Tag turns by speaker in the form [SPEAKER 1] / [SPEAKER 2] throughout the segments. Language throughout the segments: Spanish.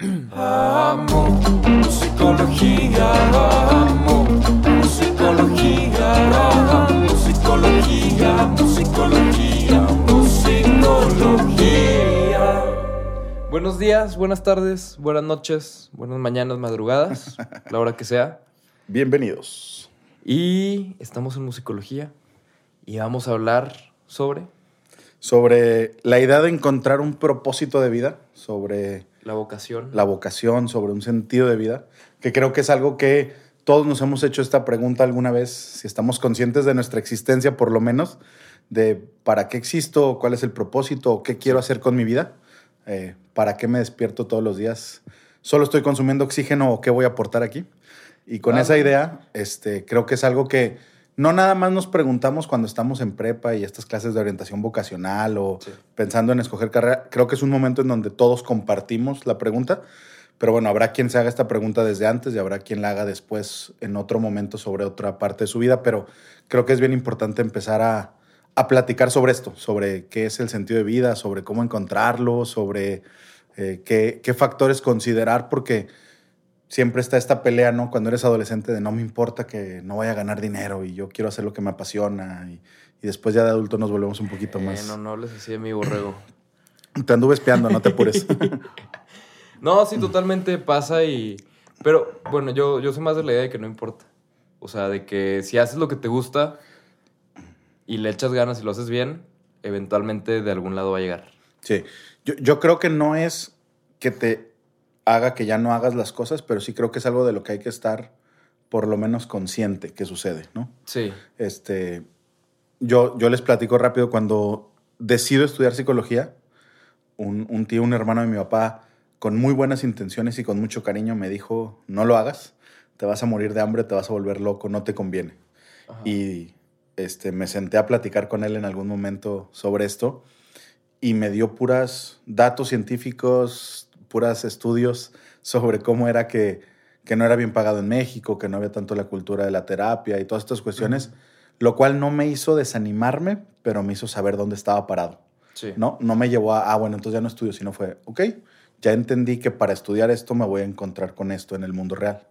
[SPEAKER 1] Amo musicología, amo musicología, amo musicología, musicología, musicología.
[SPEAKER 2] Buenos días, buenas tardes, buenas noches, buenas mañanas, madrugadas, la hora que sea.
[SPEAKER 3] Bienvenidos.
[SPEAKER 2] Y estamos en musicología y vamos a hablar sobre
[SPEAKER 3] Sobre la idea de encontrar un propósito de vida, sobre
[SPEAKER 2] la vocación.
[SPEAKER 3] la vocación, sobre un sentido de vida, que creo que es algo que todos nos hemos hecho esta pregunta alguna vez, si estamos conscientes de nuestra existencia por lo menos, de para qué existo, cuál es el propósito, qué quiero hacer con mi vida, eh, para qué me despierto todos los días, solo estoy consumiendo oxígeno o qué voy a aportar aquí. Y con esa idea, este, creo que es algo que no nada más nos preguntamos cuando estamos en prepa y estas clases de orientación vocacional o
[SPEAKER 2] Sí.
[SPEAKER 3] pensando en escoger carrera. Creo que es un momento en donde todos compartimos la pregunta, pero bueno, habrá quien se haga esta pregunta desde antes y habrá quien la haga después en otro momento sobre otra parte de su vida, pero creo que es bien importante empezar a, a platicar sobre esto, sobre qué es el sentido de vida, sobre cómo encontrarlo, sobre eh, qué, qué factores considerar, porque siempre está esta pelea, ¿no? Cuando eres adolescente de no me importa que no vaya a ganar dinero y yo quiero hacer lo que me apasiona y, y después ya de adulto nos volvemos un poquito
[SPEAKER 2] Eh,
[SPEAKER 3] más...
[SPEAKER 2] no, no hables así de mi borrego.
[SPEAKER 3] Te anduve espiando, no te apures.
[SPEAKER 2] No, sí, totalmente pasa y... Pero bueno, yo, yo soy más de la idea de que no importa. O sea, de que si haces lo que te gusta y le echas ganas y lo haces bien, eventualmente de algún lado va a llegar.
[SPEAKER 3] Sí, yo, yo creo que no es que te haga que ya no hagas las cosas, pero sí creo que es algo de lo que hay que estar por lo menos consciente que sucede, ¿no?
[SPEAKER 2] Sí.
[SPEAKER 3] Este, yo, yo les platico rápido, cuando decido estudiar psicología, un, un tío, un hermano de mi papá, con muy buenas intenciones y con mucho cariño, me dijo, no lo hagas, te vas a morir de hambre, te vas a volver loco, no te conviene.
[SPEAKER 2] Ajá.
[SPEAKER 3] Y este, me senté a platicar con él en algún momento sobre esto y me dio puras datos científicos, puras estudios sobre cómo era que, que no era bien pagado en México, que no había tanto la cultura de la terapia y todas estas cuestiones, lo cual no me hizo desanimarme, pero me hizo saber dónde estaba parado.
[SPEAKER 2] Sí.
[SPEAKER 3] ¿no? No me llevó a, ah, bueno, entonces ya no estudio, sino fue, ok, ya entendí que para estudiar esto me voy a encontrar con esto en el mundo real.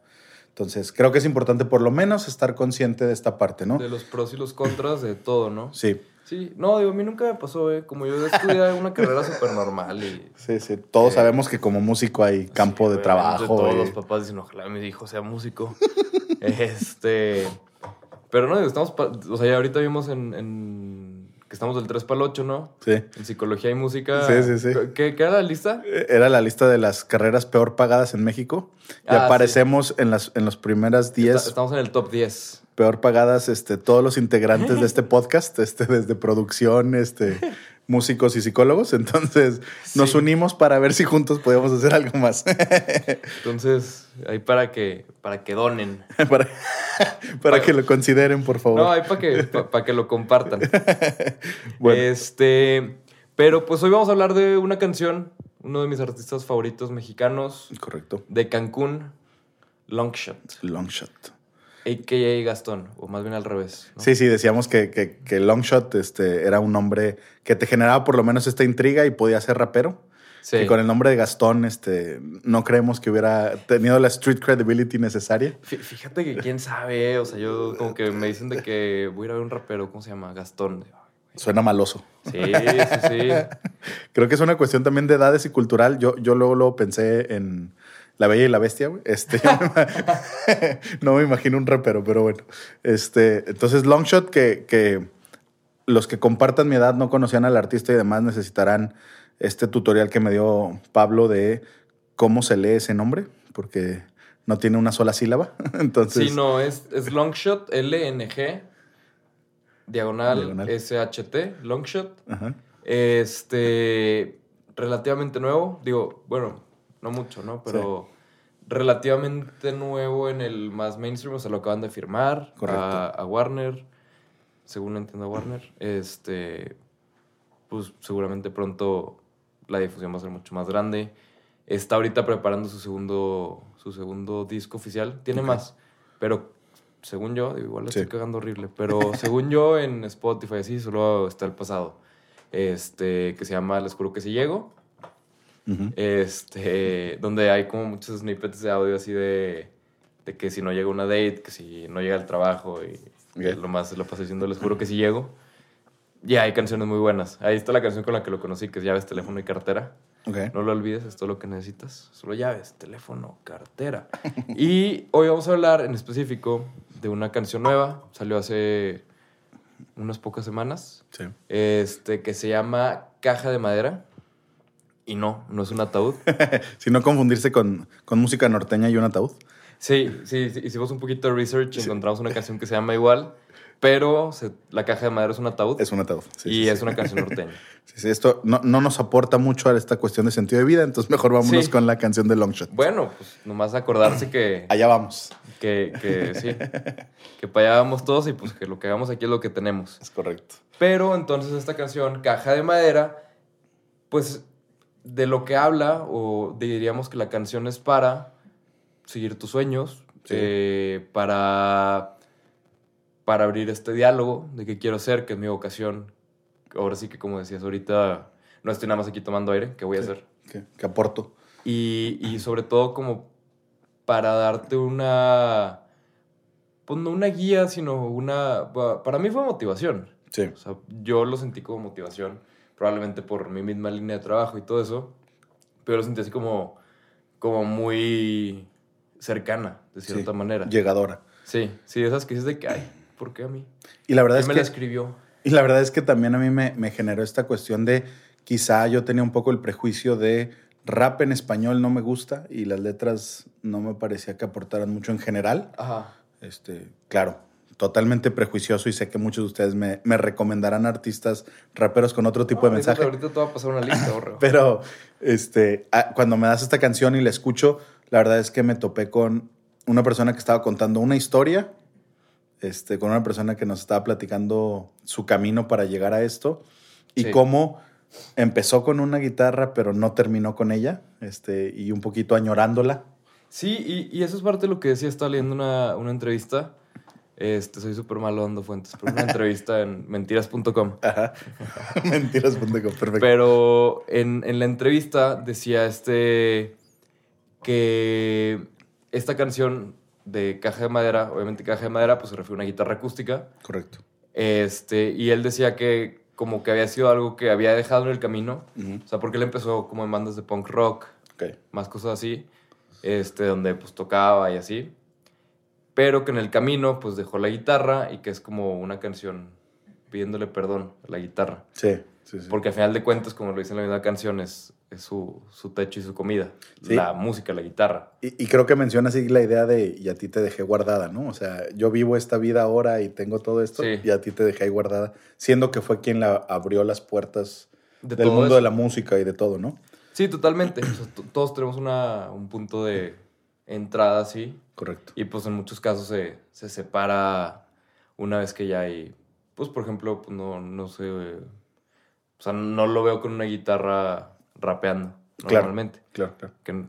[SPEAKER 3] Entonces, creo que es importante por lo menos estar consciente de esta parte, ¿no?
[SPEAKER 2] De los pros y los contras de todo, ¿no?
[SPEAKER 3] Sí,
[SPEAKER 2] Sí, no, digo, a mí nunca me pasó, ¿eh? Como yo estudié una carrera súper normal y...
[SPEAKER 3] sí, sí. Todos
[SPEAKER 2] Eh,
[SPEAKER 3] sabemos que como músico hay campo de trabajo.
[SPEAKER 2] Todos los papás dicen, ojalá mi hijo sea músico. este... Pero no, digo, estamos... O sea, ya ahorita vimos en... en- que estamos del 3 para el 8, ¿no?
[SPEAKER 3] Sí.
[SPEAKER 2] En psicología y música.
[SPEAKER 3] Sí, sí, sí.
[SPEAKER 2] ¿Qué, qué era la lista?
[SPEAKER 3] Era la lista de las carreras peor pagadas en México. Y
[SPEAKER 2] Ah,
[SPEAKER 3] aparecemos en las en los primeras 10
[SPEAKER 2] Está- estamos en el top 10.
[SPEAKER 3] Peor pagadas, este, todos los integrantes de este podcast, este, desde producción, este, músicos y psicólogos. Entonces, nos unimos para ver si juntos podemos hacer algo más.
[SPEAKER 2] Entonces, ahí para que, para que donen.
[SPEAKER 3] para para que lo consideren, por favor.
[SPEAKER 2] No, ahí para que, pa- pa' que lo compartan.
[SPEAKER 3] Bueno.
[SPEAKER 2] Este, pero pues hoy vamos a hablar de una canción, uno de mis artistas favoritos mexicanos,
[SPEAKER 3] Correcto.
[SPEAKER 2] de Cancún, Longshot,
[SPEAKER 3] Longshot.
[SPEAKER 2] a.k.a. Gastón, o más bien al revés. ¿no?
[SPEAKER 3] Sí, sí, decíamos que, que, que Longshot este, era un nombre que te generaba por lo menos esta intriga y podía ser rapero.
[SPEAKER 2] Sí.
[SPEAKER 3] Que con el nombre de Gastón este, no creemos que hubiera tenido la street credibility necesaria.
[SPEAKER 2] Fí- Fíjate que quién sabe, o sea, yo como que me dicen de que voy a ir a ver un rapero, ¿cómo se llama? Gastón.
[SPEAKER 3] Suena maloso.
[SPEAKER 2] Sí, sí, sí.
[SPEAKER 3] Creo que es una cuestión también de edades y cultural. Yo, yo luego, luego pensé en La Bella y la Bestia, güey. Este, no me imagino un rapero, pero bueno. Este, entonces, Longshot, que, que los que compartan mi edad no conocían al artista y demás necesitarán este tutorial que me dio Pablo de cómo se lee ese nombre, porque no tiene una sola sílaba. Entonces,
[SPEAKER 2] Sí, no, es, es Longshot, L-N-G, diagonal,
[SPEAKER 3] Diagonal.
[SPEAKER 2] S-H-T, Longshot.
[SPEAKER 3] Ajá.
[SPEAKER 2] Este, relativamente nuevo, digo, bueno, no mucho, ¿no? Pero relativamente nuevo en el más mainstream, o sea, lo acaban de firmar
[SPEAKER 3] Correcto.
[SPEAKER 2] A, a Warner, según entiendo Warner. Este, pues seguramente pronto la difusión va a ser mucho más grande. Está ahorita preparando su segundo, su segundo disco oficial. Tiene más, pero según yo, igual la
[SPEAKER 3] Sí.
[SPEAKER 2] estoy cagando horrible, pero según yo en Spotify así solo está el pasado. Este, que se llama Les juro que si llego. Este, donde hay como muchos snippets de audio así de, de que si no llega una date, que si no llega al trabajo y
[SPEAKER 3] Ok.
[SPEAKER 2] lo más lo paso diciendo, les juro que sí llego. Y hay canciones muy buenas. Ahí está la canción con la que lo conocí, que es Llaves, Teléfono y Cartera. No lo olvides, es todo lo que necesitas. Solo llaves, teléfono, cartera. y hoy vamos a hablar en específico de una canción nueva. Salió hace unas pocas semanas.
[SPEAKER 3] Sí.
[SPEAKER 2] Este, que se llama Caja de Madera. Y no, no es un ataúd.
[SPEAKER 3] Si no confundirse con, con música norteña y un ataúd.
[SPEAKER 2] Sí, sí, sí, hicimos un poquito de research y encontramos una canción que se llama igual, pero se- la caja de madera es un ataúd
[SPEAKER 3] Es un ataúd. Sí,
[SPEAKER 2] y
[SPEAKER 3] sí,
[SPEAKER 2] es
[SPEAKER 3] sí.
[SPEAKER 2] una canción norteña.
[SPEAKER 3] Sí, sí, esto no, no nos aporta mucho a esta cuestión de sentido de vida, entonces mejor vámonos
[SPEAKER 2] Sí.
[SPEAKER 3] con la canción de Longshot.
[SPEAKER 2] Bueno, pues nomás acordarse que,
[SPEAKER 3] Allá vamos.
[SPEAKER 2] que, que sí, que para allá vamos todos y pues que lo que hagamos aquí es lo que tenemos.
[SPEAKER 3] Es correcto.
[SPEAKER 2] Pero entonces esta canción, Caja de Madera, pues de lo que habla, o diríamos que la canción es para seguir tus sueños,
[SPEAKER 3] Sí.
[SPEAKER 2] eh, para, para abrir este diálogo de qué quiero ser, que es mi vocación. Ahora sí que como decías ahorita, no estoy nada más aquí tomando aire, ¿qué voy a hacer?
[SPEAKER 3] Que, que aporto.
[SPEAKER 2] Y, y sobre todo como para darte una, pues no una guía, sino una, pa- para mí fue motivación.
[SPEAKER 3] Sí.
[SPEAKER 2] O sea, yo lo sentí como motivación, probablemente por mi misma línea de trabajo y todo eso, pero lo sentí así como, como muy cercana, de cierta
[SPEAKER 3] sí.
[SPEAKER 2] manera.
[SPEAKER 3] Llegadora.
[SPEAKER 2] Sí, sí, esas que dices de que, ay, ¿por qué a mí?
[SPEAKER 3] Y la verdad
[SPEAKER 2] ¿Quién
[SPEAKER 3] es
[SPEAKER 2] me
[SPEAKER 3] que...
[SPEAKER 2] la escribió?
[SPEAKER 3] Y la verdad es que también a mí me, me generó esta cuestión de quizá yo tenía un poco el prejuicio de rap en español no me gusta y las letras no me parecía que aportaran mucho en general.
[SPEAKER 2] Ajá.
[SPEAKER 3] Este, claro, totalmente prejuicioso y sé que muchos de ustedes me, me recomendarán artistas raperos con otro tipo de
[SPEAKER 2] No, ahorita-
[SPEAKER 3] mensaje.
[SPEAKER 2] Ahorita te va a pasar una lista, borrego.
[SPEAKER 3] Pero este, ah, cuando me das esta canción y la escucho, la verdad es que me topé con una persona que estaba contando una historia, este, con una persona que nos estaba platicando su camino para llegar a esto y
[SPEAKER 2] Sí.
[SPEAKER 3] cómo empezó con una guitarra pero no terminó con ella, este, y un poquito añorándola.
[SPEAKER 2] Sí, y, y eso es parte de lo que decía, estaba leyendo una, una entrevista. Este, soy súper malo dando fuentes, pero una entrevista en mentiras.com.
[SPEAKER 3] Ajá. Mentiras.com, perfecto.
[SPEAKER 2] Pero en, en la entrevista decía este que esta canción de Caja de Madera, obviamente Caja de Madera, pues se refiere a una guitarra acústica.
[SPEAKER 3] Correcto.
[SPEAKER 2] Este, y él decía que como que había sido algo que había dejado en el camino. O sea, porque él empezó como en bandas de punk rock, más cosas así, este, donde pues tocaba y así. Pero que en el camino pues dejó la guitarra y que es como una canción pidiéndole perdón a la guitarra.
[SPEAKER 3] Sí, sí, sí.
[SPEAKER 2] Porque al final de cuentas, como lo dice en la misma canción, es, es su, su techo y su comida.
[SPEAKER 3] Sí.
[SPEAKER 2] La música, la guitarra.
[SPEAKER 3] Y, y creo que menciona así la idea de y a ti te dejé guardada, ¿no? O sea, yo vivo esta vida ahora y tengo todo esto
[SPEAKER 2] Sí.
[SPEAKER 3] y a ti te dejé ahí guardada, siendo que fue quien la abrió las puertas
[SPEAKER 2] De
[SPEAKER 3] del mundo
[SPEAKER 2] eso.
[SPEAKER 3] de la música y de todo, ¿no?
[SPEAKER 2] Sí, totalmente. O sea, t- todos tenemos una, un punto de entrada así.
[SPEAKER 3] Correcto.
[SPEAKER 2] Y pues en muchos casos se, se separa una vez que ya hay. Pues por ejemplo, pues, no, no sé. eh, O sea, no lo veo con una guitarra rapeando
[SPEAKER 3] Claro.
[SPEAKER 2] normalmente.
[SPEAKER 3] Claro, claro.
[SPEAKER 2] que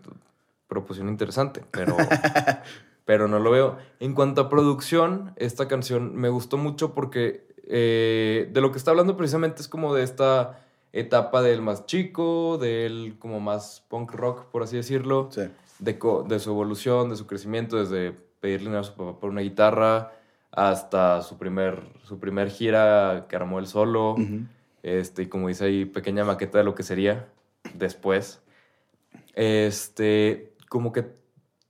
[SPEAKER 2] proposición interesante, pero, pero no lo veo. En cuanto a producción, esta canción me gustó mucho porque eh, de lo que está hablando precisamente es como de esta etapa del más chico, del como más punk rock, por así decirlo,
[SPEAKER 3] Sí.
[SPEAKER 2] De, co- de su evolución, de su crecimiento, desde pedirle dinero a su papá por una guitarra hasta su primer, su primer gira que armó él solo. Este, y como dice ahí, pequeña maqueta de lo que sería después. Este, como que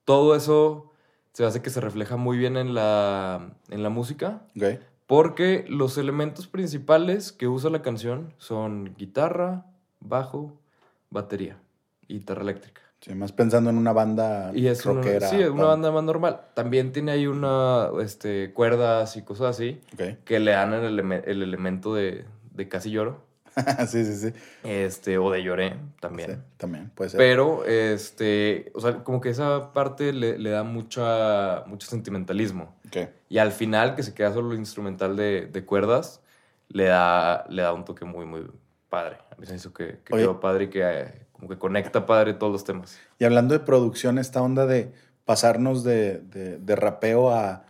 [SPEAKER 2] todo eso se hace que se refleja muy bien en la, en la música, porque los elementos principales que usa la canción son guitarra, bajo, batería guitarra eléctrica.
[SPEAKER 3] Sí, más pensando en una banda
[SPEAKER 2] Y es una,
[SPEAKER 3] rockera.
[SPEAKER 2] sí, una banda más normal. También tiene ahí una, este, cuerdas y cosas así
[SPEAKER 3] Ok.
[SPEAKER 2] que le dan el, eleme- el elemento de, de casi lloro.
[SPEAKER 3] sí, sí, sí.
[SPEAKER 2] Este, o de lloré también.
[SPEAKER 3] Sí, también puede ser.
[SPEAKER 2] Pero, este, o sea, como que esa parte le, le da mucha, mucho sentimentalismo.
[SPEAKER 3] Ok.
[SPEAKER 2] Y al final, que se queda solo el instrumental de, de cuerdas, le da, le da un toque muy, muy padre. A mí se me hizo que, que quedó padre y que eh, como que conecta padre todos los temas.
[SPEAKER 3] Y hablando de producción, esta onda de pasarnos de, de- de rapeo a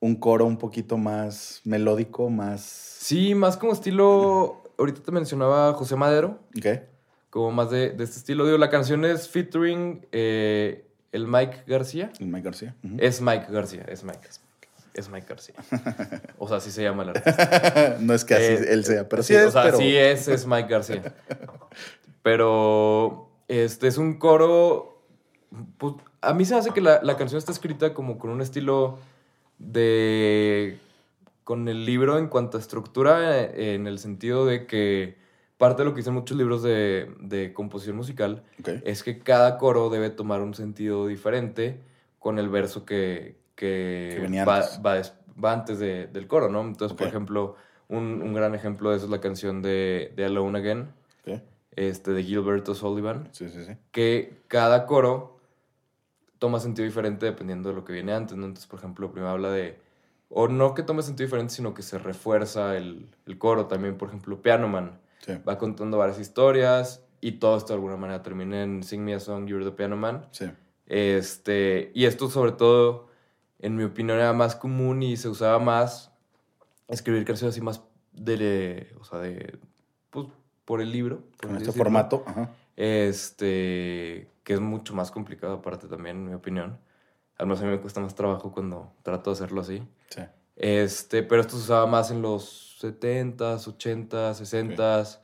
[SPEAKER 3] un coro un poquito más melódico, más...
[SPEAKER 2] Sí, más como estilo, ahorita te mencionaba José Madero,
[SPEAKER 3] Ok.
[SPEAKER 2] como más de, de este estilo. Digo, la canción es featuring eh, el Mike García.
[SPEAKER 3] El Mike García.
[SPEAKER 2] Es Mike García, es Mike. Es Mike García. O sea, así se llama el artista.
[SPEAKER 3] no es que así
[SPEAKER 2] Eh,
[SPEAKER 3] él sea, pero sí,
[SPEAKER 2] sí,
[SPEAKER 3] es,
[SPEAKER 2] o sea,
[SPEAKER 3] pero...
[SPEAKER 2] sí es, es Mike García. Pero este es un coro. pues, a mí se hace que la, la canción está escrita como con un estilo de. con el libro en cuanto a estructura, eh, en el sentido de que parte de lo que dicen muchos libros de, de composición musical es que cada coro debe tomar un sentido diferente con el verso que, que, va,
[SPEAKER 3] antes.
[SPEAKER 2] va des- va antes de- del coro, ¿no? Entonces, por ejemplo, un, un gran ejemplo de eso es la canción de, de Alone Again, este, de Gilberto Sullivan,
[SPEAKER 3] Sí, sí, sí.
[SPEAKER 2] que cada coro toma sentido diferente dependiendo de lo que viene antes, ¿no? Entonces, por ejemplo, primero habla de, o no que tome sentido diferente, sino que se refuerza el, el coro. También, por ejemplo, Piano Man va contando varias historias y todo esto de alguna manera termina en Sing Me a Song, You're the Piano Man.
[SPEAKER 3] Sí.
[SPEAKER 2] Este, y esto sobre todo, en mi opinión, era más común y se usaba más escribir canciones así más de, o sea, de, pues, por el libro. por
[SPEAKER 3] este
[SPEAKER 2] decirlo.
[SPEAKER 3] formato. Ajá.
[SPEAKER 2] Este, que es mucho más complicado aparte también, en mi opinión. Al menos a mí me cuesta más trabajo cuando trato de hacerlo así.
[SPEAKER 3] Sí.
[SPEAKER 2] Este, pero esto se usaba más en los 70s, 80s, 60s,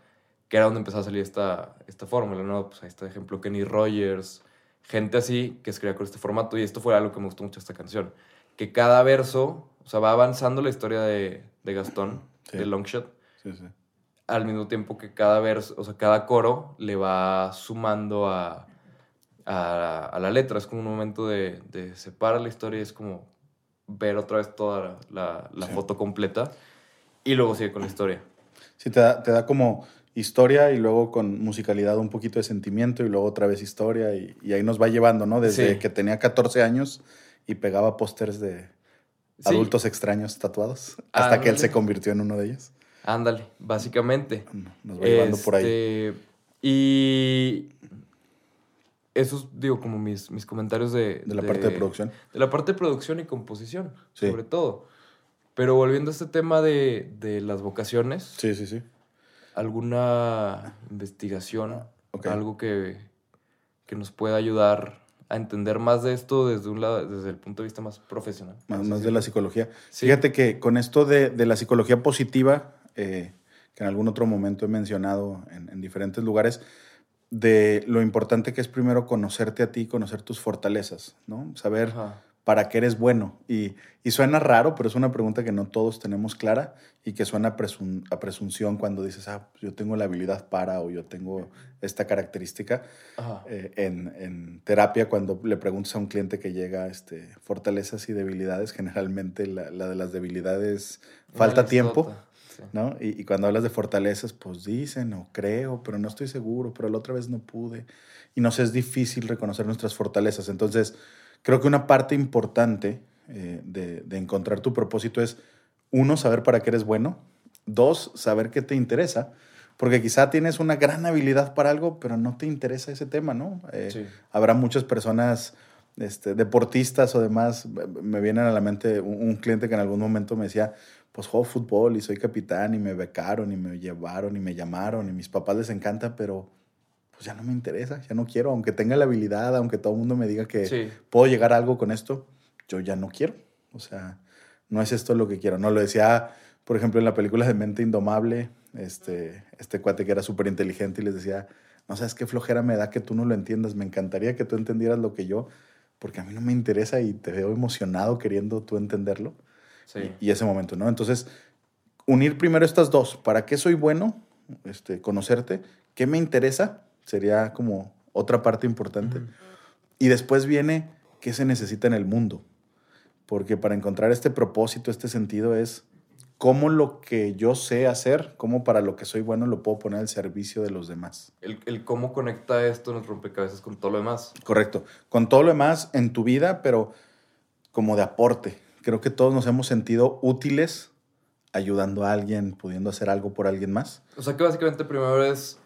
[SPEAKER 2] que era donde empezó a salir esta, esta fórmula, ¿no? Pues ahí está, ejemplo, Kenny Rogers, gente así que escribía con este formato, y esto fue algo que me gustó mucho esta canción, que cada verso, o sea, va avanzando la historia de, de Gastón,
[SPEAKER 3] Sí.
[SPEAKER 2] de Longshot,
[SPEAKER 3] Sí, sí.
[SPEAKER 2] al mismo tiempo que cada verso, o sea, cada coro le va sumando a, a, a la letra. Es como un momento de, de separar la historia y es como ver otra vez toda la, la foto completa y luego sigue con la historia.
[SPEAKER 3] Sí, te da, te da como historia y luego con musicalidad un poquito de sentimiento y luego otra vez historia y, y ahí nos va llevando, ¿no? Desde
[SPEAKER 2] Sí.
[SPEAKER 3] que tenía 14 años y pegaba pósters de
[SPEAKER 2] Sí.
[SPEAKER 3] adultos extraños tatuados hasta que él se convirtió en uno de ellos.
[SPEAKER 2] Ándale, básicamente.
[SPEAKER 3] Nos va llevando por ahí.
[SPEAKER 2] Este, Y esos, digo, como mis, mis comentarios de...
[SPEAKER 3] De la parte de producción.
[SPEAKER 2] De la parte de producción y composición,
[SPEAKER 3] Sí.
[SPEAKER 2] sobre todo. Pero volviendo a este tema de, de las vocaciones,
[SPEAKER 3] Sí, sí, sí.
[SPEAKER 2] ¿alguna investigación? Algo que, que nos pueda ayudar a entender más de esto desde un lado, desde el punto de vista más profesional.
[SPEAKER 3] Más, más de la psicología.
[SPEAKER 2] Sí.
[SPEAKER 3] Fíjate que con esto de, de la psicología positiva, eh, que en algún otro momento he mencionado en, en diferentes lugares, de lo importante que es primero conocerte a ti, conocer tus fortalezas, ¿no? Saber
[SPEAKER 2] Ajá.
[SPEAKER 3] Para qué eres bueno. Y, y suena raro, pero es una pregunta que no todos tenemos clara y que suena a, presun- a presunción cuando dices, ah, pues yo tengo la habilidad para o yo tengo esta característica. Eh, en, en terapia, cuando le preguntas a un cliente que llega este, fortalezas y debilidades, generalmente la, la de las debilidades falta tiempo,
[SPEAKER 2] sí.
[SPEAKER 3] ¿no? Y, y cuando hablas de fortalezas, pues dicen o creo, pero no estoy seguro, pero la otra vez no pude. Y nos es difícil reconocer nuestras fortalezas. Entonces, creo que una parte importante eh, de, de encontrar tu propósito es, uno, saber para qué eres bueno, dos, saber qué te interesa. Porque quizá tienes una gran habilidad para algo, pero no te interesa ese tema, ¿no? Eh,
[SPEAKER 2] Sí.
[SPEAKER 3] Habrá muchas personas, este, deportistas o demás. Me vienen a la mente un, un cliente que en algún momento me decía, pues juego fútbol y soy capitán y me becaron y me llevaron y me llamaron y mis papás les encanta, pero pues ya no me interesa, ya no quiero, aunque tenga la habilidad, aunque todo el mundo me diga que
[SPEAKER 2] Sí.
[SPEAKER 3] puedo llegar a algo con esto, yo ya no quiero. O sea, no es esto lo que quiero. No lo decía, por ejemplo, en la película de Mente Indomable, este, este cuate que era súper inteligente y les decía, no sabes qué flojera me da que tú no lo entiendas, me encantaría que tú entendieras lo que yo, porque a mí no me interesa y te veo emocionado queriendo tú entenderlo.
[SPEAKER 2] Sí.
[SPEAKER 3] Y, y ese momento, ¿no? Entonces, unir primero estas dos. ¿Para qué soy bueno? Este, conocerte. ¿Qué me interesa? Sería como otra parte importante. Y después viene qué se necesita en el mundo. Porque para encontrar este propósito, este sentido es cómo lo que yo sé hacer, cómo para lo que soy bueno lo puedo poner al servicio de los demás.
[SPEAKER 2] El, el cómo conecta esto en el rompecabezas con todo lo demás.
[SPEAKER 3] Correcto. Con todo lo demás en tu vida, pero como de aporte. Creo que todos nos hemos sentido útiles ayudando a alguien, pudiendo hacer algo por alguien más.
[SPEAKER 2] O sea que básicamente primero es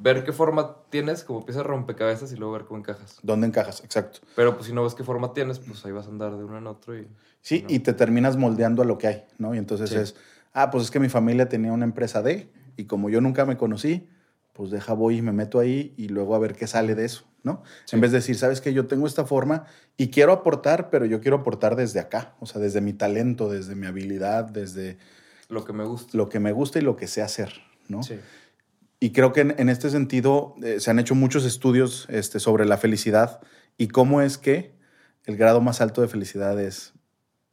[SPEAKER 2] ver qué forma tienes, como piezas de rompecabezas y luego ver cómo encajas.
[SPEAKER 3] ¿Dónde encajas? Exacto.
[SPEAKER 2] Pero pues si no ves qué forma tienes, pues ahí vas a andar de uno en otro y...
[SPEAKER 3] Sí,
[SPEAKER 2] ¿no?
[SPEAKER 3] y te terminas moldeando a lo que hay, ¿no? Y entonces
[SPEAKER 2] Sí.
[SPEAKER 3] es, ah, pues es que mi familia tenía una empresa de, y como yo nunca me conocí, pues deja voy y me meto ahí y luego a ver qué sale de eso, ¿no? En vez de decir, sabes que yo tengo esta forma y quiero aportar, pero yo quiero aportar desde acá, o sea, desde mi talento, desde mi habilidad, desde
[SPEAKER 2] Lo que me gusta.
[SPEAKER 3] lo que me gusta y lo que sé hacer, ¿no?
[SPEAKER 2] Sí.
[SPEAKER 3] Y creo que en, este sentido eh, se han hecho muchos estudios este, sobre la felicidad y cómo es que el grado más alto de felicidad es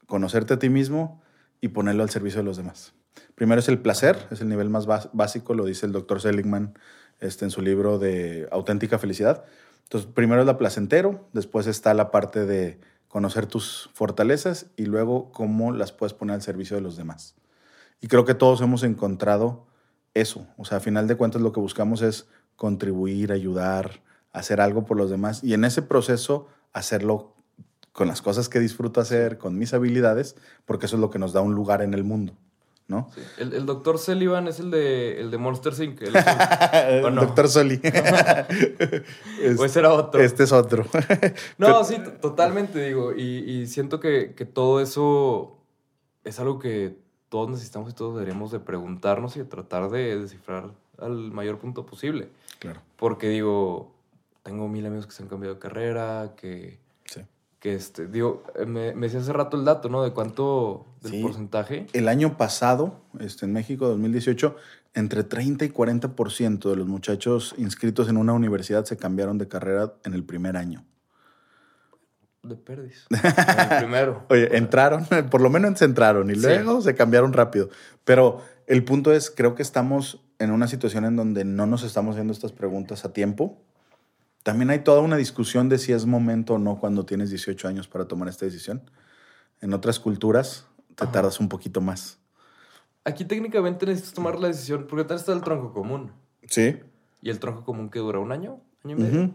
[SPEAKER 3] conocerte a ti mismo y ponerlo al servicio de los demás. Primero es el placer, es el nivel más básico, lo dice el doctor Seligman este, en su libro de Auténtica Felicidad. Entonces, primero es la placentero, después está la parte de conocer tus fortalezas y luego cómo las puedes poner al servicio de los demás. Y creo que todos hemos encontrado eso. O sea, a final de cuentas lo que buscamos es contribuir, ayudar, hacer algo por los demás y en ese proceso hacerlo con las cosas que disfruto hacer, con mis habilidades, porque eso es lo que nos da un lugar en el mundo, ¿no?
[SPEAKER 2] Sí. El, el doctor Sullivan es el de, el de Monster Inc. El-.
[SPEAKER 3] Doctor Soli. Es-
[SPEAKER 2] O ese era otro.
[SPEAKER 3] Este es otro.
[SPEAKER 2] No, sí, totalmente, digo. Y, y siento que, que todo eso es algo que todos necesitamos y todos deberíamos de preguntarnos y de tratar de descifrar al mayor punto posible.
[SPEAKER 3] claro.
[SPEAKER 2] Porque digo, tengo mil amigos que se han cambiado de carrera, que,
[SPEAKER 3] Sí.
[SPEAKER 2] que este, digo, me, me decía hace rato el dato, ¿no? De cuánto, del
[SPEAKER 3] Sí.
[SPEAKER 2] porcentaje.
[SPEAKER 3] El año pasado, este, en México, 2018, entre 30 y 40% de los muchachos inscritos en una universidad se cambiaron de carrera en el primer año.
[SPEAKER 2] De perdis. El primero.
[SPEAKER 3] Oye, entraron, por lo menos se entraron y
[SPEAKER 2] Sí.
[SPEAKER 3] luego se cambiaron rápido. Pero el punto es, creo que estamos en una situación en donde no nos estamos haciendo estas preguntas a tiempo. También hay toda una discusión de si es momento o no cuando tienes 18 años para tomar esta decisión. En otras culturas te
[SPEAKER 2] Ajá.
[SPEAKER 3] tardas un poquito más.
[SPEAKER 2] Aquí técnicamente necesitas tomar la decisión porque también está el tronco común.
[SPEAKER 3] Sí.
[SPEAKER 2] Y el tronco común que dura un año, año y medio.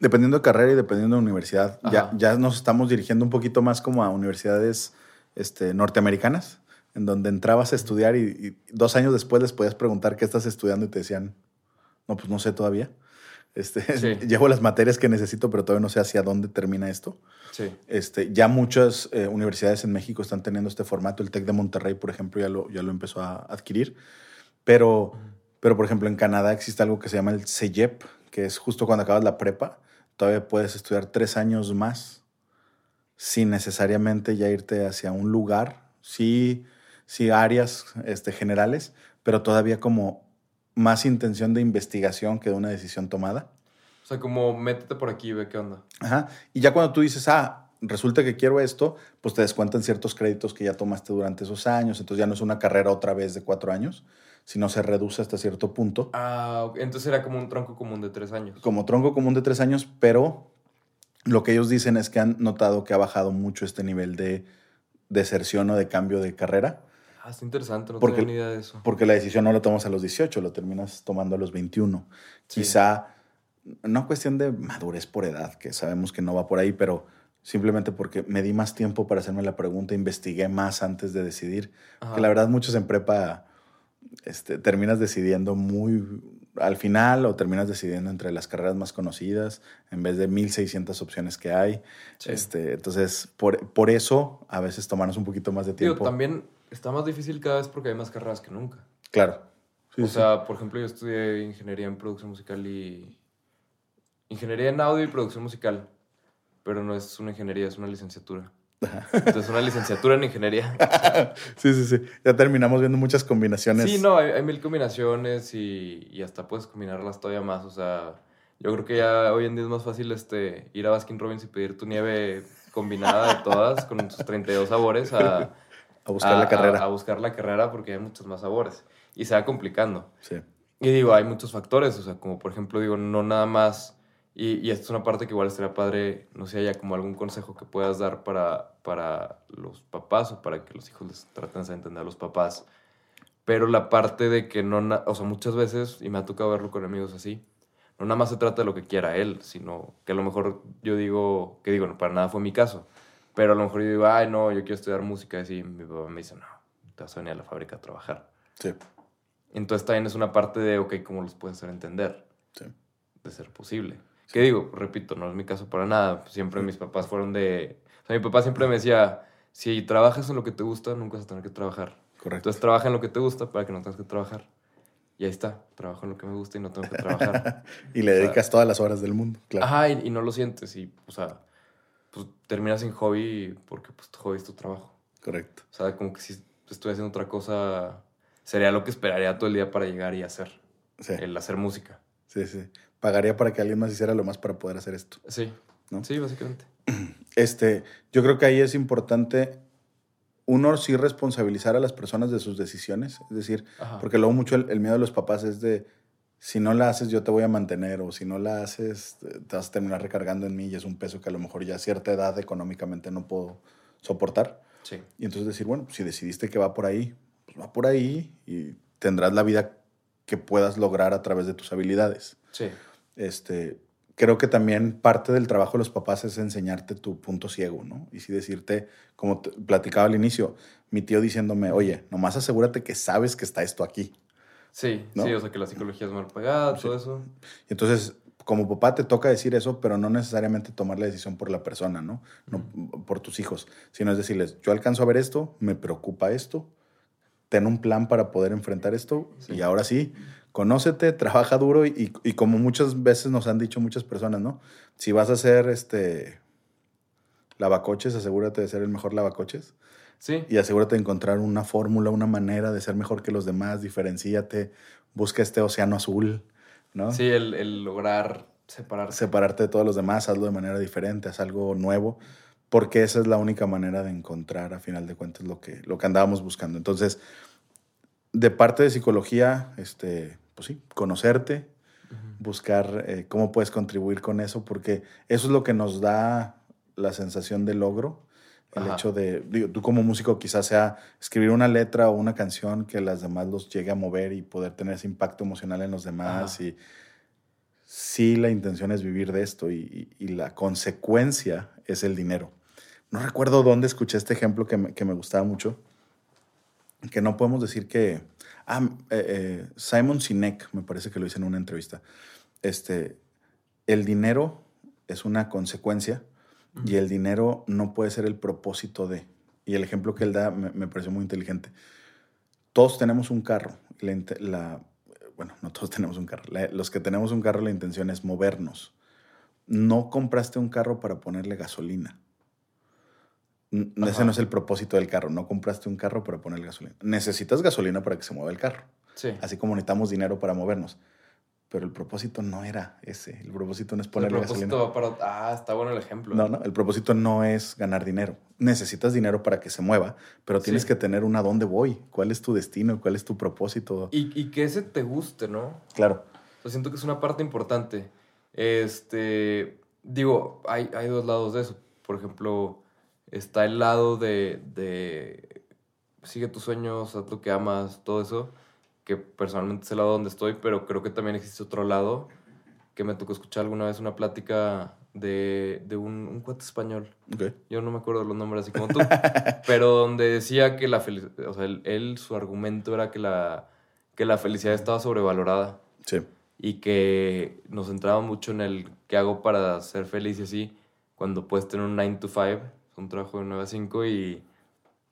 [SPEAKER 3] Dependiendo de carrera y dependiendo de universidad. Ya, ya nos estamos dirigiendo un poquito más como a universidades este, norteamericanas, en donde entrabas a estudiar y, y dos años después les podías preguntar qué estás estudiando y te decían, no, pues no sé todavía. Este,
[SPEAKER 2] Sí.
[SPEAKER 3] Llevo las materias que necesito, pero todavía no sé hacia dónde termina esto.
[SPEAKER 2] Sí.
[SPEAKER 3] Este, ya muchas eh, universidades en México están teniendo este formato. El TEC de Monterrey, por ejemplo, ya lo, ya lo empezó a adquirir. Pero, pero, por ejemplo, en Canadá existe algo que se llama el CEGEP, que es justo cuando acabas la prepa, todavía puedes estudiar tres años más sin necesariamente ya irte hacia un lugar. Sí, sí áreas este, generales, pero todavía como más intención de investigación que de una decisión tomada.
[SPEAKER 2] O sea, como métete por aquí y ve qué onda.
[SPEAKER 3] Ajá. Y ya cuando tú dices, ah, resulta que quiero esto, pues te descuentan ciertos créditos que ya tomaste durante esos años. Entonces ya no es una carrera otra vez de cuatro años, sino se reduce hasta cierto punto.
[SPEAKER 2] Ah, entonces era como un tronco común de tres años.
[SPEAKER 3] Como tronco común de tres años, pero lo que ellos dicen es que han notado que ha bajado mucho este nivel de deserción o de cambio de carrera,
[SPEAKER 2] Ah, está interesante, no
[SPEAKER 3] Porque-
[SPEAKER 2] tenía ni idea de eso.
[SPEAKER 3] porque la decisión no la tomas a los 18, lo terminas tomando a los 21.
[SPEAKER 2] Sí.
[SPEAKER 3] Quizá, no cuestión de madurez por edad, que sabemos que no va por ahí, pero simplemente porque me di más tiempo para hacerme la pregunta, investigué más antes de decidir.
[SPEAKER 2] Ajá.
[SPEAKER 3] Que la verdad muchos en prepa este, terminas decidiendo muy al final o terminas decidiendo entre las carreras más conocidas en vez de 1600 opciones que hay.
[SPEAKER 2] Sí.
[SPEAKER 3] Este, entonces, por, por eso a veces tomarnos un poquito más de
[SPEAKER 2] Digo,
[SPEAKER 3] tiempo.
[SPEAKER 2] también está más difícil cada vez porque hay más carreras que nunca.
[SPEAKER 3] Claro. Sí,
[SPEAKER 2] o
[SPEAKER 3] sí.
[SPEAKER 2] sea, por ejemplo, yo estudié ingeniería en producción musical y... Ingeniería en audio y producción musical. Pero no es una ingeniería, es una licenciatura. Entonces, una licenciatura en ingeniería.
[SPEAKER 3] sí, sí, sí. Ya terminamos viendo muchas combinaciones.
[SPEAKER 2] Sí, no, hay, hay mil combinaciones y, y hasta puedes combinarlas todavía más. O sea, yo creo que ya hoy en día es más fácil este, ir a Baskin Robbins y pedir tu nieve combinada de todas con sus 32 sabores a,
[SPEAKER 3] A buscar la carrera.
[SPEAKER 2] A, a buscar la carrera porque hay muchos más sabores. Y se va complicando.
[SPEAKER 3] Sí.
[SPEAKER 2] Y digo, hay muchos factores, o sea, como por ejemplo, digo, no nada más, y, y esta es una parte que igual estaría padre, no sé, haya como algún consejo que puedas dar para, para los papás o para que los hijos les traten de entender a los papás, pero la parte de que no, o sea, muchas veces, y me ha tocado verlo con amigos así, no nada más se trata de lo que quiera él, sino que a lo mejor yo digo, que digo, no, para nada fue mi caso, pero a lo mejor yo digo, ay, no, yo quiero estudiar música, y así mi papá me dice, no, te vas a venir a la fábrica a trabajar.
[SPEAKER 3] Sí.
[SPEAKER 2] Entonces también es una parte de, ok, ¿cómo los puedes hacer entender?
[SPEAKER 3] Sí.
[SPEAKER 2] De ser posible. Que digo, repito, no es mi caso para nada. Siempre mis papás fueron de... O sea, mi papá siempre me decía, si trabajas en lo que te gusta, nunca vas a tener que trabajar.
[SPEAKER 3] Correcto.
[SPEAKER 2] Entonces trabaja en lo que te gusta para que no tengas que trabajar. y ahí está, trabajo en lo que me gusta y no tengo que trabajar.
[SPEAKER 3] y le
[SPEAKER 2] O sea,
[SPEAKER 3] dedicas todas las horas del mundo, claro.
[SPEAKER 2] Ajá, y, y no lo sientes y, o sea, pues terminas sin hobby porque pues tu hobby es tu trabajo.
[SPEAKER 3] Correcto.
[SPEAKER 2] O sea, como que si estuviera haciendo otra cosa, sería lo que esperaría todo el día para llegar y hacer,
[SPEAKER 3] Sí,
[SPEAKER 2] el hacer música.
[SPEAKER 3] sí, sí. Pagaría para que alguien más hiciera lo más para poder hacer esto.
[SPEAKER 2] Sí,
[SPEAKER 3] ¿No?
[SPEAKER 2] sí, básicamente.
[SPEAKER 3] Este, yo creo que ahí es importante, uno sí responsabilizar a las personas de sus decisiones. Es decir,
[SPEAKER 2] Ajá.
[SPEAKER 3] porque luego mucho el, el miedo de los papás es de, si no la haces yo te voy a mantener, o si no la haces te te vas a terminar recargando en mí y es un peso que a lo mejor ya a cierta edad económicamente no puedo soportar.
[SPEAKER 2] Sí,
[SPEAKER 3] Y entonces decir, bueno, si decidiste que va por ahí, pues va por ahí y tendrás la vida que puedas lograr a través de tus habilidades.
[SPEAKER 2] sí,
[SPEAKER 3] Este, creo que también parte del trabajo de los papás es enseñarte tu punto ciego, ¿no? Y sí decirte, como te platicaba al inicio, mi tío diciéndome, oye, nomás asegúrate que sabes que está esto aquí.
[SPEAKER 2] sí,
[SPEAKER 3] ¿No?
[SPEAKER 2] sí, o sea que la psicología es mal pagada, todo eso.
[SPEAKER 3] Y entonces, como papá te toca decir eso, pero no necesariamente tomar la decisión por la persona, ¿no? No por tus hijos, sino es decirles, yo alcanzo a ver esto, me preocupa esto, ten un plan para poder enfrentar esto
[SPEAKER 2] Sí.
[SPEAKER 3] y ahora sí, conócete, trabaja duro y, y como muchas veces nos han dicho muchas personas, ¿no? Si vas a hacer este lavacoches, asegúrate de ser el mejor lavacoches
[SPEAKER 2] Sí,
[SPEAKER 3] y asegúrate de encontrar una fórmula, una manera de ser mejor que los demás, diferencíate, busca este océano azul, ¿no?
[SPEAKER 2] sí, el, el lograr separarse.
[SPEAKER 3] separarte de todos los demás, hazlo de manera diferente, haz algo nuevo, porque esa es la única manera de encontrar, a final de cuentas, lo que, lo que andábamos buscando. Entonces, de parte de psicología, este, pues sí, conocerte, buscar eh, cómo puedes contribuir con eso, porque eso es lo que nos da la sensación de logro. El
[SPEAKER 2] Ajá.
[SPEAKER 3] hecho de, digo, tú como músico quizás sea escribir una letra o una canción que las demás los llegue a mover y poder tener ese impacto emocional en los demás.
[SPEAKER 2] Ajá.
[SPEAKER 3] Y sí, la intención es vivir de esto y, y- y la consecuencia es el dinero. No recuerdo dónde escuché este ejemplo que me, que me gustaba mucho, que no podemos decir que... Ah, eh, eh, Simon Sinek, me parece que lo hice en una entrevista. Este, el dinero es una consecuencia y el dinero no puede ser el propósito de. Y el ejemplo que él da me, me pareció muy inteligente. Todos tenemos un carro. La, bueno, no todos tenemos un carro. Los que tenemos un carro, la intención es movernos. No compraste un carro para ponerle gasolina. N- Ese
[SPEAKER 2] Ajá.
[SPEAKER 3] no es el propósito del carro. No compraste un carro para ponerle gasolina. Necesitas gasolina para que se mueva el carro.
[SPEAKER 2] Sí.
[SPEAKER 3] Así como necesitamos dinero para movernos. Pero el propósito no era ese. El propósito no es
[SPEAKER 2] el
[SPEAKER 3] ponerle gasolina.
[SPEAKER 2] para... Ah, está bueno el ejemplo.
[SPEAKER 3] No, no, el propósito no es ganar dinero. Necesitas dinero para que se mueva, pero tienes
[SPEAKER 2] Sí.
[SPEAKER 3] que tener un a dónde voy, cuál es tu destino, cuál es tu propósito.
[SPEAKER 2] Y, y que ese te guste, ¿no?
[SPEAKER 3] Claro,
[SPEAKER 2] O sea, siento que es una parte importante. Este, digo, hay, hay dos lados de eso. Por ejemplo, está el lado de, de sigue tus sueños, haz lo que amas, todo eso, que personalmente es el lado donde estoy, pero creo que también existe otro lado que me tocó escuchar alguna vez una plática de, de un, un cuate español.
[SPEAKER 3] ok.
[SPEAKER 2] Yo no me acuerdo los nombres así como tú, pero donde decía que la felicidad, o sea, él, él, su argumento era que la, que la felicidad estaba sobrevalorada
[SPEAKER 3] Sí,
[SPEAKER 2] y que nos centraba mucho en el qué hago para ser feliz y así, cuando puedes tener un 9 to 5, un trabajo de 9 a 5 y,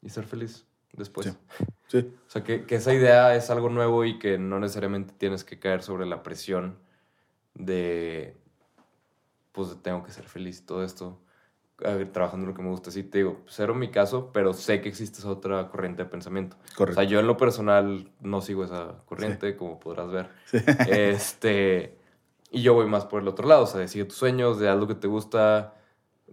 [SPEAKER 2] y ser feliz después.
[SPEAKER 3] Sí. sí,
[SPEAKER 2] O sea, que, que esa idea es algo nuevo y que no necesariamente tienes que caer sobre la presión de, pues, tengo que ser feliz, todo esto, trabajando en lo que me gusta. Sí, te digo, cero mi caso, pero sé que existe esa otra corriente de pensamiento. O
[SPEAKER 3] correcto.
[SPEAKER 2] sea, yo en lo personal no sigo esa corriente, como podrás ver.
[SPEAKER 3] Sí.
[SPEAKER 2] Este, y yo voy más por el otro lado, o sea, de sigue tus sueños, de haz lo que te gusta,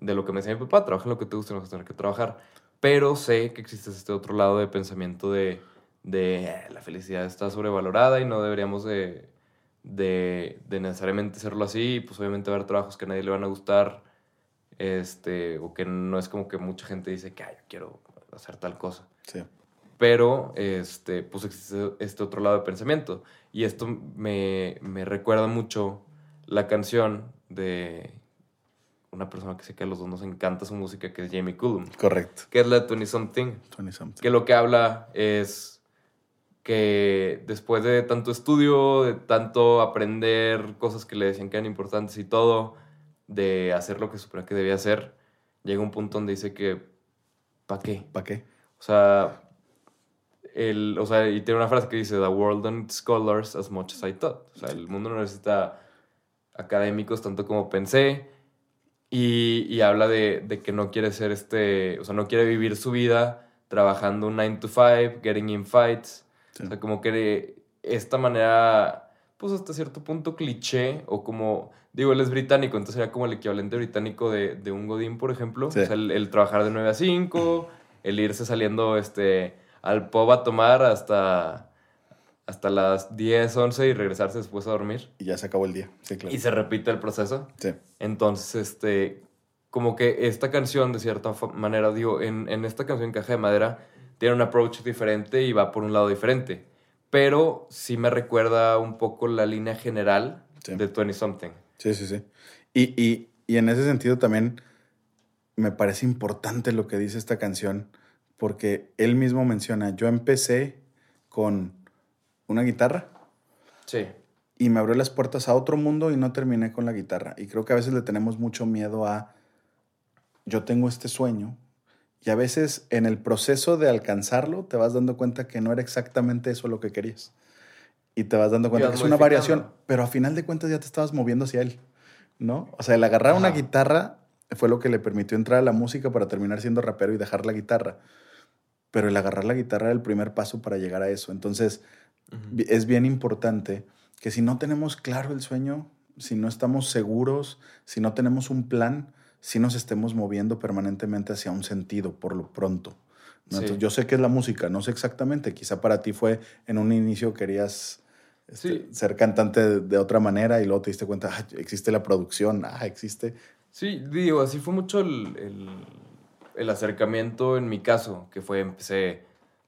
[SPEAKER 2] de lo que me decía mi papá, trabaja en lo que te gusta, no vas a tener que trabajar. Pero sé que existe este otro lado de pensamiento de, de "Eh, la felicidad está sobrevalorada y no deberíamos de, de, de necesariamente hacerlo así. Y pues obviamente va a haber trabajos que a nadie le van a gustar, este, o que no es como que mucha gente dice que "Ay, yo quiero hacer tal cosa
[SPEAKER 3] Sí,
[SPEAKER 2] pero este, pues existe este otro lado de pensamiento. Y esto me, me recuerda mucho la canción de una persona que sé que a los dos nos encanta su música, que es Jamie Cullum,
[SPEAKER 3] correcto.
[SPEAKER 2] que es la de 20 Something,
[SPEAKER 3] 20 something.
[SPEAKER 2] que lo que habla es que después de tanto estudio, de tanto aprender cosas que le decían que eran importantes y todo, de hacer lo que suponía que debía hacer, llega un punto donde dice que, ¿para qué?
[SPEAKER 3] ¿Para qué?
[SPEAKER 2] O sea, el, o sea, y tiene una frase que dice, The world needs scholars as much as I thought. O sea, el mundo no necesita académicos tanto como pensé. Y, y habla de, de que no quiere ser este, o sea, no quiere vivir su vida trabajando un 9 to 5, getting in fights.
[SPEAKER 3] Sí.
[SPEAKER 2] O sea, como que esta manera, pues hasta cierto punto cliché, o como, digo, él es británico, entonces sería como el equivalente británico de, de un Godín, por ejemplo.
[SPEAKER 3] Sí.
[SPEAKER 2] O sea, el, el trabajar de 9 a 5, el irse saliendo este, al pub a tomar hasta, hasta las 10, 11 y regresarse después a dormir.
[SPEAKER 3] Y ya se acabó el día. Sí, claro.
[SPEAKER 2] Y se repite el proceso.
[SPEAKER 3] Sí.
[SPEAKER 2] Entonces, este, como que esta canción, de cierta manera, digo, en, en esta canción Caja de Madera, tiene un approach diferente y va por un lado diferente. Pero sí me recuerda un poco la línea general
[SPEAKER 3] Sí.
[SPEAKER 2] de 20 Something.
[SPEAKER 3] Sí, sí, sí. Y, y, y en ese sentido también me parece importante lo que dice esta canción, porque él mismo menciona, yo empecé con una guitarra
[SPEAKER 2] Sí.
[SPEAKER 3] y me abrió las puertas a otro mundo y no terminé con la guitarra. Y creo que a veces le tenemos mucho miedo a, yo tengo este sueño, y a veces en el proceso de alcanzarlo te vas dando cuenta que no era exactamente eso lo que querías. Y te vas dando cuenta que es una variación, pero a final de cuentas ya te estabas moviendo hacia él, ¿no? O sea, el agarrar una guitarra fue lo que le permitió entrar a la música para terminar siendo rapero y dejar la guitarra. Pero el agarrar la guitarra era el primer paso para llegar a eso. Entonces, es bien importante que si no tenemos claro el sueño, si no estamos seguros, si no tenemos un plan, si nos estemos moviendo permanentemente hacia un sentido por lo pronto. ¿no?
[SPEAKER 2] Sí.
[SPEAKER 3] Entonces, yo sé que es la música, no sé exactamente. Quizá para ti fue en un inicio querías este,
[SPEAKER 2] Sí.
[SPEAKER 3] ser cantante de, de otra manera y luego te diste cuenta, "Ah, existe la producción, ah, existe.
[SPEAKER 2] Sí, digo, así fue mucho el, el, el acercamiento en mi caso, que fue, empecé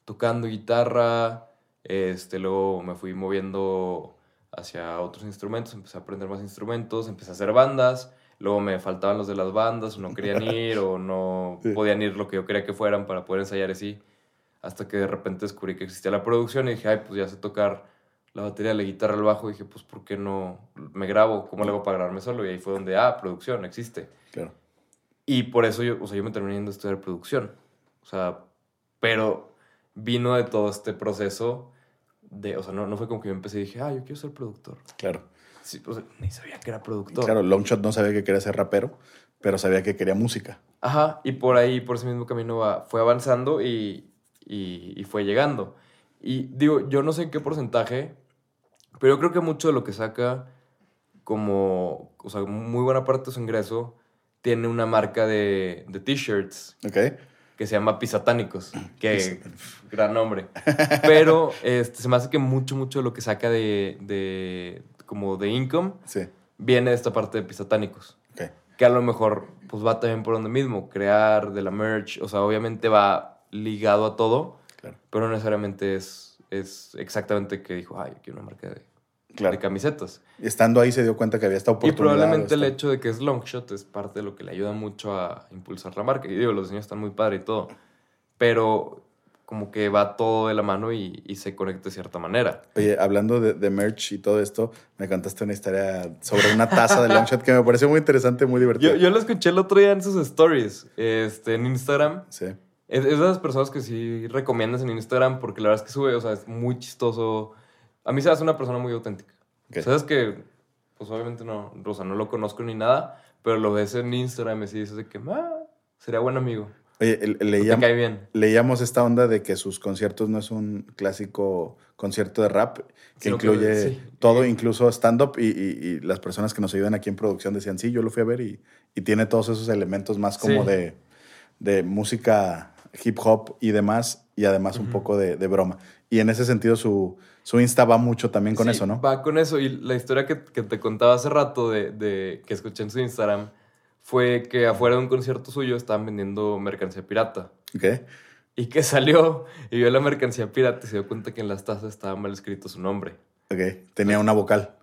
[SPEAKER 2] tocando guitarra, este, luego me fui moviendo hacia otros instrumentos, empecé a aprender más instrumentos, empecé a hacer bandas, luego me faltaban los de las bandas, no querían ir, o no
[SPEAKER 3] Sí.
[SPEAKER 2] podían ir lo que yo quería que fueran para poder ensayar así, hasta que de repente descubrí que existía la producción y dije, ay, pues ya sé tocar la batería, la guitarra, el bajo, y dije, pues, ¿por qué no me grabo? ¿Cómo le hago para grabarme solo? Y ahí fue donde, ah, producción, existe.
[SPEAKER 3] Claro.
[SPEAKER 2] Y por eso yo, o sea, yo me terminé yendo a estudiar producción. O sea, pero vino de todo este proceso de, o sea, no, no fue como que yo empecé y dije, ah, yo quiero ser productor.
[SPEAKER 3] Claro.
[SPEAKER 2] Sí, o sea, ni sabía que era productor.
[SPEAKER 3] Claro, Longshot no sabía que quería ser rapero, pero sabía que quería música.
[SPEAKER 2] Ajá, y por ahí, por ese mismo camino va- fue avanzando y, y, y fue llegando. Y digo, yo no sé en qué porcentaje, pero yo creo que mucho de lo que saca como, o sea, muy buena parte de su ingreso tiene una marca de, de t-shirts
[SPEAKER 3] ¿Ok?
[SPEAKER 2] Que se llama Pisatánicos, que gran nombre. Pero este, se me hace que mucho, mucho de lo que saca de, de como de income
[SPEAKER 3] Sí.
[SPEAKER 2] viene de esta parte de Pisatánicos que a lo mejor pues va también por donde mismo, crear de la merch, o sea, obviamente va ligado a todo,
[SPEAKER 3] Claro.
[SPEAKER 2] pero no necesariamente es, es exactamente que dijo, ay, yo quiero una marca de,
[SPEAKER 3] Claro.
[SPEAKER 2] de camisetas.
[SPEAKER 3] Y estando ahí se dio cuenta que había esta
[SPEAKER 2] Y
[SPEAKER 3] oportunidad.
[SPEAKER 2] probablemente el hecho de que es Longshot es parte de lo que le ayuda mucho a impulsar la marca. Y digo, los diseños están muy padres y todo, pero como que va todo de la mano y, y se conecta de cierta manera.
[SPEAKER 3] Oye, hablando de, de merch y todo esto, me contaste una historia sobre una taza de Longshot que me pareció muy interesante, muy divertida.
[SPEAKER 2] Yo, yo lo escuché el otro día en sus stories, este, en Instagram.
[SPEAKER 3] Sí.
[SPEAKER 2] Es, es de las personas que sí recomiendas en Instagram porque la verdad es que sube, o sea, es muy chistoso. A mí se hace una persona muy auténtica. Sabes que, pues obviamente no, o sea, no lo conozco ni nada, pero lo ves en Instagram y sí dices de que, ah, sería buen amigo.
[SPEAKER 3] Oye, el-
[SPEAKER 2] o Te
[SPEAKER 3] leíam-
[SPEAKER 2] cae bien.
[SPEAKER 3] leíamos esta onda de que sus conciertos no es un clásico concierto de rap, que
[SPEAKER 2] Sino que-
[SPEAKER 3] incluye
[SPEAKER 2] sí.
[SPEAKER 3] todo, incluso stand-up, y, y- y las personas que nos ayudan aquí en producción decían, sí, yo lo fui a ver y, y tiene todos esos elementos más como
[SPEAKER 2] Sí.
[SPEAKER 3] de, de música hip hop y demás, y además un poco de, de broma. Y en ese sentido su, su Insta va mucho también con
[SPEAKER 2] Sí,
[SPEAKER 3] eso, ¿no?
[SPEAKER 2] Va con eso. Y la historia que, que te contaba hace rato de, de que escuché en su Instagram fue que afuera de un concierto suyo estaban vendiendo mercancía pirata.
[SPEAKER 3] Ok.
[SPEAKER 2] Y que salió y vio la mercancía pirata y se dio cuenta que en las tazas estaba mal escrito su nombre.
[SPEAKER 3] Ok. Tenía una vocal.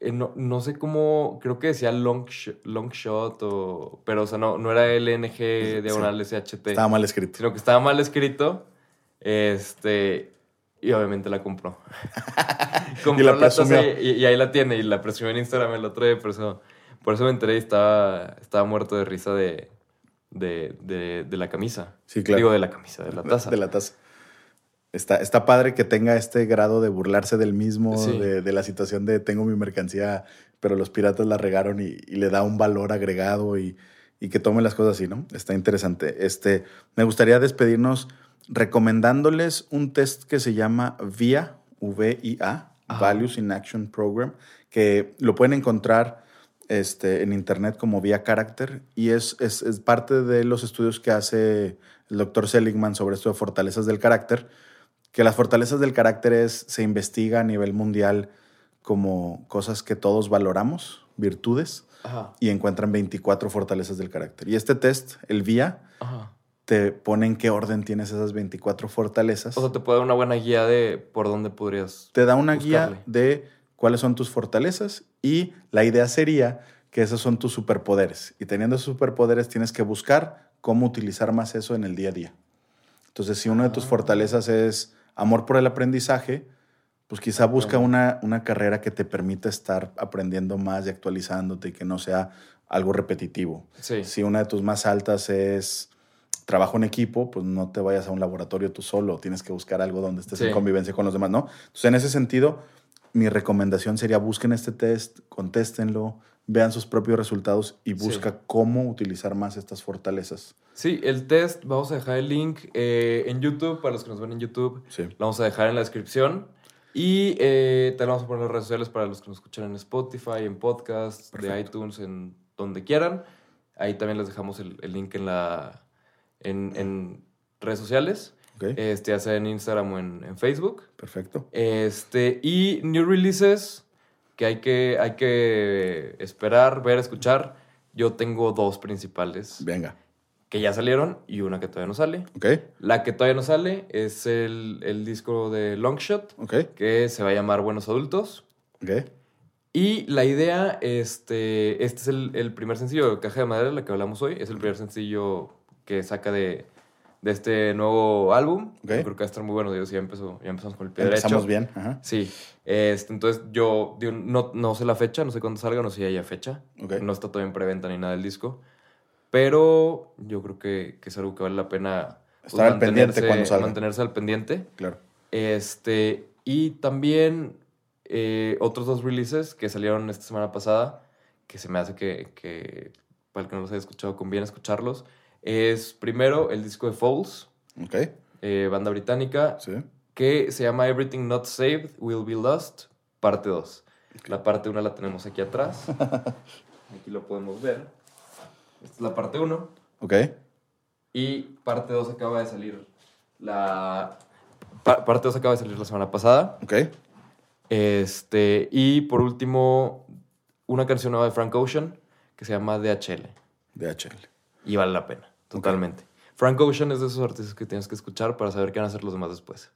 [SPEAKER 2] Eh, no, no sé cómo, creo que decía long, sh- long shot o... Pero, o sea, no, no era LNG diagonal SHT.
[SPEAKER 3] Estaba mal escrito.
[SPEAKER 2] Sino que estaba mal escrito. Este... Y obviamente la compró. compró
[SPEAKER 3] Y la
[SPEAKER 2] la, taza y, y ahí la tiene. Y la presumió en Instagram el otro día. Por eso, por eso me enteré y estaba, estaba muerto de risa de, de, de, de la camisa.
[SPEAKER 3] Sí, claro.
[SPEAKER 2] Digo, de la camisa, de la taza.
[SPEAKER 3] De la taza. Está, está padre que tenga este grado de burlarse del mismo,
[SPEAKER 2] Sí.
[SPEAKER 3] de, de la situación de tengo mi mercancía, pero los piratas la regaron y, y le da un valor agregado y, y que tome las cosas así, ¿no? Está interesante. Este, me gustaría despedirnos recomendándoles un test que se llama VIA, V-I-A,
[SPEAKER 2] Ajá.
[SPEAKER 3] Values in Action Program, que lo pueden encontrar este, en internet como vía carácter y es, es, es parte de los estudios que hace el doctor Seligman sobre esto de fortalezas del carácter, que las fortalezas del carácter es, se investiga a nivel mundial como cosas que todos valoramos, virtudes,
[SPEAKER 2] Ajá.
[SPEAKER 3] y encuentran 24 fortalezas del carácter. Y este test, el VIA,
[SPEAKER 2] Ajá.
[SPEAKER 3] Te pone en qué orden tienes esas 24 fortalezas.
[SPEAKER 2] O sea, te puede dar una buena guía de por dónde podrías.
[SPEAKER 3] te da una guía de cuáles son tus fortalezas y la idea sería que esos son tus superpoderes. Y teniendo esos superpoderes tienes que buscar cómo utilizar más eso en el día a día. Entonces, si una de tus
[SPEAKER 2] Ah.
[SPEAKER 3] fortalezas es amor por el aprendizaje, pues quizá busca una, una carrera que te permita estar aprendiendo más y actualizándote y que no sea algo repetitivo.
[SPEAKER 2] Sí.
[SPEAKER 3] Si una de tus más altas es trabajo en equipo, pues no te vayas a un laboratorio tú solo, tienes que buscar algo donde estés en convivencia con los demás, ¿no? Entonces, en ese sentido, mi recomendación sería busquen este test, contéstenlo, vean sus propios resultados y
[SPEAKER 2] Sí.
[SPEAKER 3] busca cómo utilizar más estas fortalezas.
[SPEAKER 2] Sí, el test, vamos a dejar el link eh, en YouTube, para los que nos ven en YouTube,
[SPEAKER 3] Sí.
[SPEAKER 2] lo vamos a dejar en la descripción. Y eh, también vamos a poner las redes sociales para los que nos escuchan en Spotify, en podcast, de
[SPEAKER 3] Perfecto.
[SPEAKER 2] iTunes, en donde quieran. Ahí también les dejamos el, el link en la en, en redes sociales,
[SPEAKER 3] ¿Ok?
[SPEAKER 2] este, ya sea en Instagram o en, en Facebook.
[SPEAKER 3] Perfecto.
[SPEAKER 2] Este, y new releases que hay que, hay que esperar, ver, escuchar. Yo tengo dos principales
[SPEAKER 3] Venga.
[SPEAKER 2] que ya salieron y una que todavía no sale.
[SPEAKER 3] ¿Ok?
[SPEAKER 2] La que todavía no sale es el, el disco de Longshot,
[SPEAKER 3] ¿Ok?
[SPEAKER 2] que se va a llamar Buenos Adultos.
[SPEAKER 3] ¿Ok?
[SPEAKER 2] Y la idea, este, este es el, el primer sencillo de Caja de Madera, la que hablamos hoy. Es el primer sencillo que saca de, de este nuevo álbum.
[SPEAKER 3] Ok.
[SPEAKER 2] Yo creo que va a estar muy bueno. Digo, ya, empezó, ya empezamos con el pie
[SPEAKER 3] Empezamos
[SPEAKER 2] derecho.
[SPEAKER 3] bien. Ajá.
[SPEAKER 2] Sí. Este, entonces yo digo, no, no sé la fecha, no sé cuándo salga, no sé si haya fecha.
[SPEAKER 3] Ok.
[SPEAKER 2] No está todavía en preventa ni nada el disco. Pero yo creo que, que es algo que vale la pena pues,
[SPEAKER 3] Estar al pendiente cuando salga.
[SPEAKER 2] Mantenerse al pendiente.
[SPEAKER 3] Claro.
[SPEAKER 2] Este, y también eh, otros dos releases que salieron esta semana pasada, que se me hace que, que para el que no los haya escuchado, conviene escucharlos. Es primero el disco de Falls,
[SPEAKER 3] ¿Ok?
[SPEAKER 2] eh, banda británica,
[SPEAKER 3] Sí.
[SPEAKER 2] que se llama Everything Not Saved Will Be Lost, parte 2. La parte 1 la tenemos aquí atrás. Aquí lo podemos ver. Esta es la parte 1.
[SPEAKER 3] ¿Ok?
[SPEAKER 2] Y parte 2 acaba de salir la... pa- parte 2 acaba de salir la semana pasada.
[SPEAKER 3] ¿Ok?
[SPEAKER 2] Este, y por último, una canción nueva de Frank Ocean que se llama DHL.
[SPEAKER 3] DHL.
[SPEAKER 2] Y vale la pena, totalmente. Frank Ocean es de esos artistas que tienes que escuchar para saber qué van a hacer los demás después.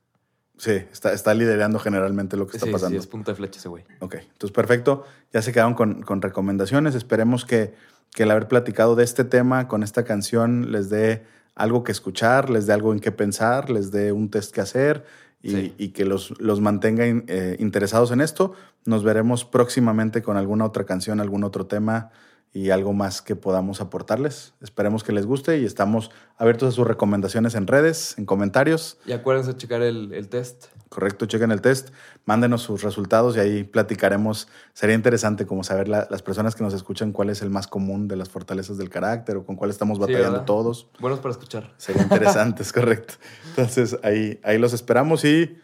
[SPEAKER 3] Sí, está, está liderando generalmente lo que está
[SPEAKER 2] sí,
[SPEAKER 3] pasando.
[SPEAKER 2] sí, es punta de flecha ese güey.
[SPEAKER 3] Ok, entonces perfecto. Ya se quedaron con, con recomendaciones. Esperemos que, que el haber platicado de este tema con esta canción les dé algo que escuchar, les dé algo en qué pensar, les dé un test que hacer y,
[SPEAKER 2] Sí.
[SPEAKER 3] y que los, los mantenga in- eh, interesados en esto. Nos veremos próximamente con alguna otra canción, algún otro tema y algo más que podamos aportarles. Esperemos que les guste y estamos abiertos a sus recomendaciones en redes, en comentarios.
[SPEAKER 2] Y acuérdense de checar el, el test.
[SPEAKER 3] Correcto, chequen el test, mándenos sus resultados y ahí platicaremos. Sería interesante como saber la- las personas que nos escuchan cuál es el más común de las fortalezas del carácter o con cuál estamos batallando todos.
[SPEAKER 2] Buenos para escuchar.
[SPEAKER 3] Sería interesante, es correcto. Entonces ahí, ahí los esperamos y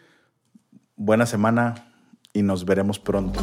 [SPEAKER 3] buena semana y nos veremos pronto.